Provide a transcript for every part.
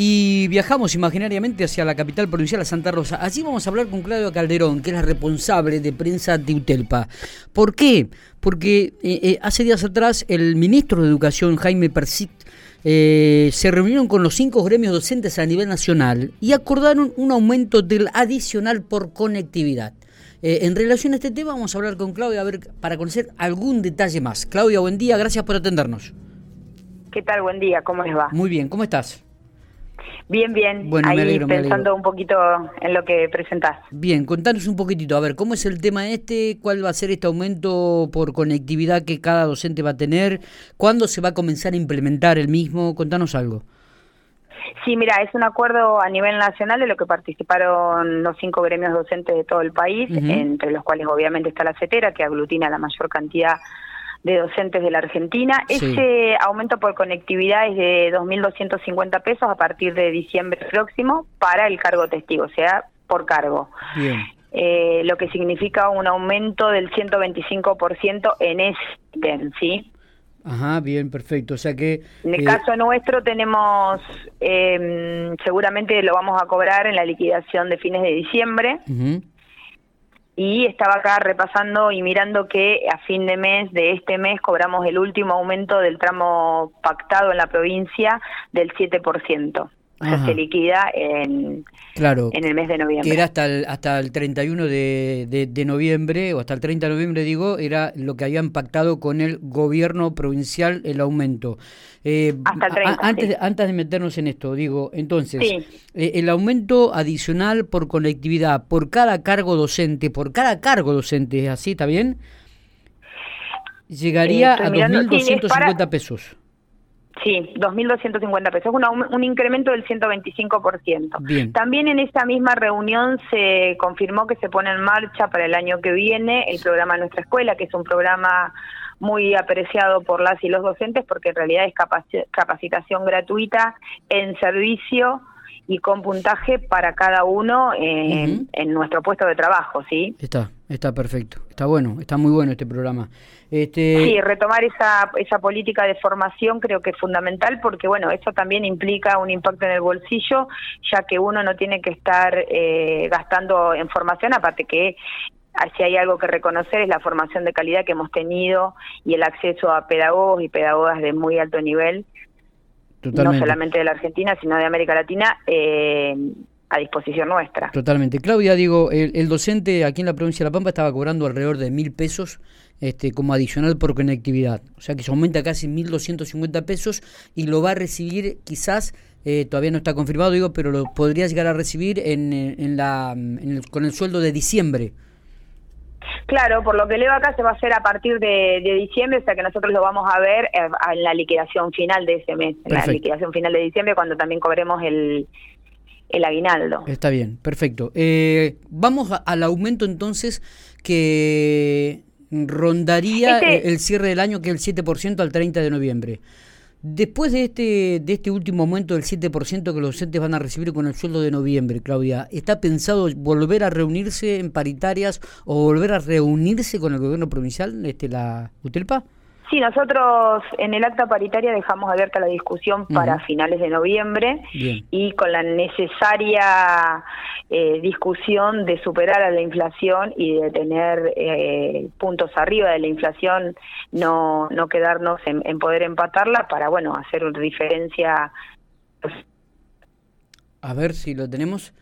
y viajamos imaginariamente hacia la capital provincial, a Santa Rosa. Allí vamos a hablar con Claudio Calderón, que es la responsable de prensa de UTELPA. ¿Por qué? Porque eh, eh, hace días atrás el ministro de Educación, Jaime Persit, eh, se reunieron con los cinco gremios docentes a nivel nacional y acordaron un aumento del adicional por conectividad. en relación a este tema vamos a hablar con Claudia a ver, para conocer algún detalle más. Claudia, buen día, gracias por atendernos. ¿Qué tal? Buen día, ¿cómo les va? Muy bien, ¿cómo estás? Bien, bien. Bueno, Ahí pensando un poquito en lo que presentás. Bien, contanos un poquitito. A ver, ¿cómo es el tema este? ¿Cuál va a ser este aumento por conectividad que cada docente va a tener? ¿Cuándo se va a comenzar a implementar el mismo? Contanos algo. Sí, mira, es un acuerdo a nivel nacional de lo que participaron los cinco gremios docentes de todo el país, entre los cuales obviamente está la CETERA, que aglutina la mayor cantidad de docentes de la Argentina. Ese aumento por conectividad es de 2.250 pesos a partir de diciembre próximo para el cargo testigo, o sea, por cargo. Eh, lo que significa un aumento del 125% en ese ¿sí? Ajá, bien, perfecto. O sea que... En el eh, caso nuestro tenemos, eh, seguramente lo vamos a cobrar en la liquidación de fines de diciembre y estaba acá repasando y mirando que a fin de mes de este mes cobramos el último aumento del tramo pactado en la provincia del 7%. O sea, se liquida en, claro, en el mes de noviembre. Que era hasta el, hasta el 31 de, de, noviembre, o hasta el 30 de noviembre, digo, era lo que habían pactado con el gobierno provincial el aumento. Eh, hasta el 30, antes, antes de meternos en esto, digo, entonces, eh, el aumento adicional por conectividad, por cada cargo docente, por cada cargo docente, ¿así está bien? Llegaría a 2.250 pesos. Sí, 2.250 pesos, un, un incremento del 125%. También en esta misma reunión se confirmó que se pone en marcha para el año que viene el programa Nuestra Escuela, que es un programa muy apreciado por las y los docentes porque en realidad es capacitación gratuita en servicio y con puntaje para cada uno en, nuestro puesto de trabajo, ¿sí? Está, está perfecto, está bueno, está muy bueno este programa. Este... Sí, retomar esa, esa política de formación creo que es fundamental porque, bueno, eso también implica un impacto en el bolsillo, ya que uno no tiene que estar eh, gastando en formación, aparte que si hay algo que reconocer es la formación de calidad que hemos tenido y el acceso a pedagogos y pedagogas de muy alto nivel no solamente de la Argentina, sino de América Latina, eh, a disposición nuestra. Totalmente. Claudia, digo, el, docente aquí en la provincia de La Pampa estaba cobrando alrededor de mil pesos este, como adicional por conectividad. O sea que se aumenta casi 1.250 pesos y lo va a recibir quizás, eh, todavía no está confirmado, digo, pero lo podría llegar a recibir en, en la, con el sueldo de diciembre. Claro, por lo que leo acá se va a hacer a partir de, diciembre, o sea que nosotros lo vamos a ver eh, en la liquidación final de ese mes, en la liquidación final de diciembre, cuando también cobremos el, el aguinaldo. Está bien, perfecto. Eh, vamos al aumento entonces que rondaría este el cierre del año, que es el 7% al 30 de noviembre. Después de este, de este último aumento del 7% que los docentes van a recibir con el sueldo de noviembre, Claudia, ¿está pensado volver a reunirse en paritarias o volver a reunirse con el gobierno provincial, este, la UTELPA? Sí, nosotros en el acta paritaria dejamos abierta la discusión para finales de noviembre y con la necesaria eh, discusión de superar a la inflación y de tener eh, puntos arriba de la inflación, no, no quedarnos en, poder empatarla para, bueno, hacer una diferencia. A ver si lo tenemos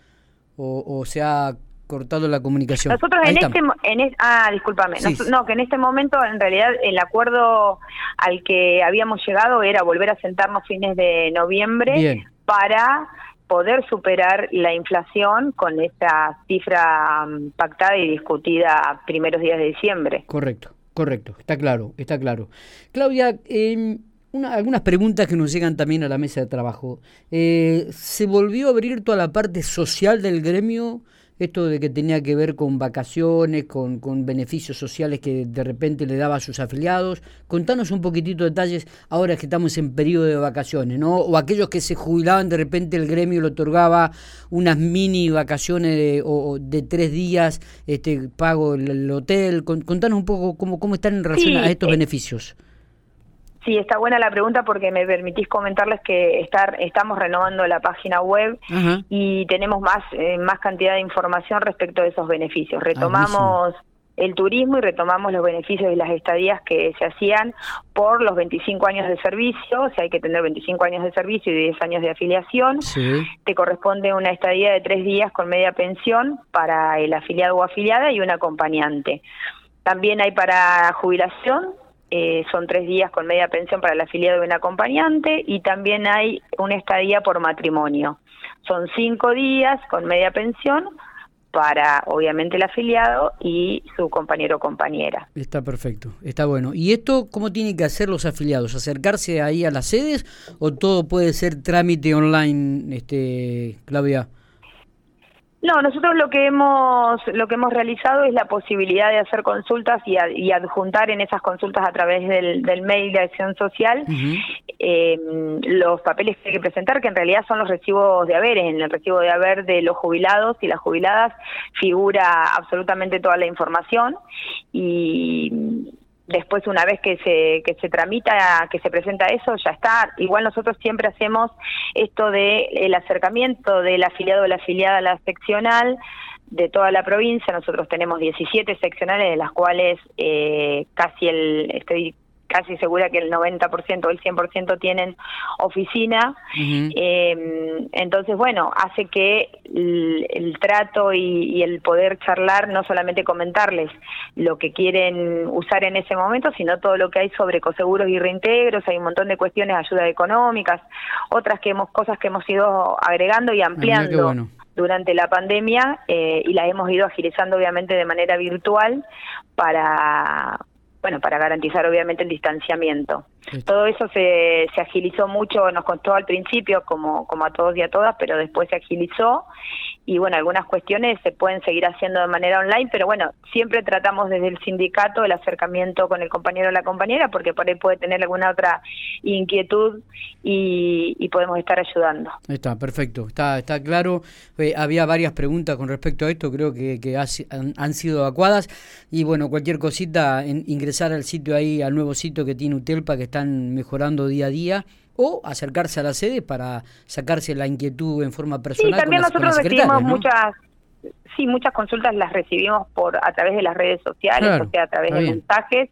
o, o sea cortado la comunicación. Nosotros en este, en ah, discúlpame, no, que en este momento en realidad el acuerdo al que habíamos llegado era volver a sentarnos fines de noviembre para poder superar la inflación con esta cifra mm, pactada y discutida primeros días de diciembre. Correcto, correcto, está claro, está claro. Claudia, eh, algunas preguntas que nos llegan también a la mesa de trabajo. Eh, ¿Se volvió a abrir toda la parte social del gremio? Esto de que tenía que ver con vacaciones, con, con, beneficios sociales que de repente le daba a sus afiliados. Contanos un poquitito de detalles ahora que estamos en periodo de vacaciones, ¿no? O aquellos que se jubilaban, de repente el gremio le otorgaba unas mini vacaciones de, o, de tres días, este pago el, hotel. contanos un poco cómo, cómo están en relación a estos eh, beneficios. Sí, está buena la pregunta porque me permitís comentarles que estar, estamos renovando la página web y tenemos más, eh, más cantidad de información respecto de esos beneficios. Retomamos el turismo y retomamos los beneficios de las estadías que se hacían por los 25 años de servicio, o sea, hay que tener 25 años de servicio y 10 años de afiliación. Te corresponde una estadía de tres días con media pensión para el afiliado o afiliada y un acompañante. También hay para jubilación, eh, son tres días con media pensión para el afiliado y un acompañante, y también hay una estadía por matrimonio. Son cinco días con media pensión para obviamente el afiliado y su compañero o compañera. Está perfecto, está bueno. ¿Y esto cómo tienen que hacer los afiliados? ¿Acercarse ahí a las sedes o todo puede ser trámite online, este, Claudia? No, nosotros lo que hemos lo que hemos realizado es la posibilidad de hacer consultas y, adjuntar en esas consultas a través del, mail de Acción Social eh, los papeles que hay que presentar, que en realidad son los recibos de haberes. En el recibo de haber de los jubilados y las jubiladas figura absolutamente toda la información y después una vez que se que se tramita que se presenta eso ya está. Igual nosotros siempre hacemos esto de el acercamiento del afiliado o la afiliada a la seccional de toda la provincia. Nosotros tenemos 17 seccionales de las cuales eh, casi el estoy casi segura que el 90% o el 100% tienen oficina. Em, entonces, bueno, hace que el, trato y, el poder charlar, no solamente comentarles lo que quieren usar en ese momento, sino todo lo que hay sobre coseguros y reintegros, hay un montón de cuestiones de ayuda económicas, otras que hemos, cosas que hemos ido agregando y ah, ampliando. durante la pandemia eh, y las hemos ido agilizando obviamente de manera virtual para bueno, para garantizar obviamente el distanciamiento. Todo eso se, se agilizó mucho, nos costó al principio, como, como a todos y a todas, pero después se agilizó y bueno, algunas cuestiones se pueden seguir haciendo de manera online, pero bueno, siempre tratamos desde el sindicato el acercamiento con el compañero o la compañera, porque por ahí puede tener alguna otra inquietud y, podemos estar ayudando. Está, perfecto, está, está claro. Eh, había varias preguntas con respecto a esto, creo que, que han, sido adecuadas y bueno, cualquier cosita, ingresar al sitio ahí, al nuevo sitio que tiene Utelpa, que están mejorando día a día o acercarse a la sede para sacarse la inquietud en forma personal. Sí, también nosotros recibimos muchas, sí, muchas consultas las recibimos por a través de las redes sociales, o sea, a través de mensajes.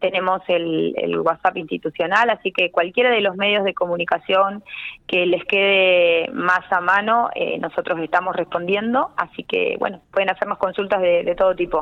Tenemos el, el, WhatsApp institucional, así que cualquiera de los medios de comunicación que les quede más a mano, eh, nosotros estamos respondiendo, así que bueno, pueden hacernos consultas de, de todo tipo.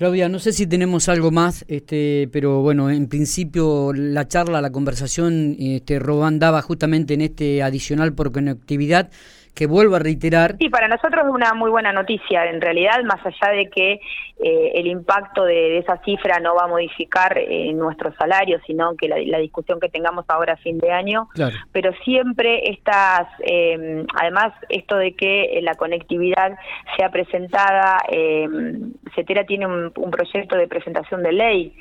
Claudia, no sé si tenemos algo más, este, pero bueno, en principio la charla, la conversación, este, Robán daba justamente en este adicional por conectividad que vuelvo a reiterar. Sí, para nosotros es una muy buena noticia, en realidad, más allá de que eh, el impacto de, esa cifra no va a modificar eh, nuestro salario, sino que la, discusión que tengamos ahora a fin de año, pero siempre estas, eh, además esto de que la conectividad sea presentada, eh, CETERA tiene un proyecto de presentación de ley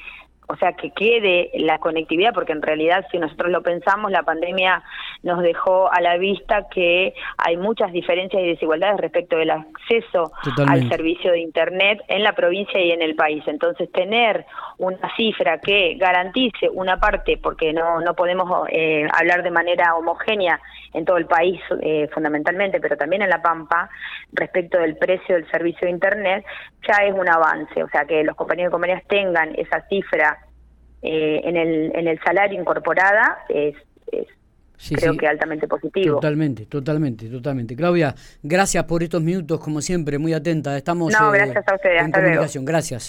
o sea, que quede la conectividad, porque en realidad si nosotros lo pensamos, la pandemia nos dejó a la vista que hay muchas diferencias y desigualdades respecto del acceso al servicio de Internet en la provincia y en el país. Entonces, tener una cifra que garantice una parte, porque no, no podemos eh, hablar de manera homogénea en todo el país eh, fundamentalmente, pero también en La Pampa, respecto del precio del servicio de Internet, ya es un avance. O sea, que los compañeros y compañeras tengan esa cifra eh, en, el, en el salario incorporada es, creo que altamente positivo. Totalmente, totalmente, totalmente. Claudia, gracias por estos minutos, como siempre, muy atenta. Estamos no, gracias a ustedes. en comunicación. Gracias.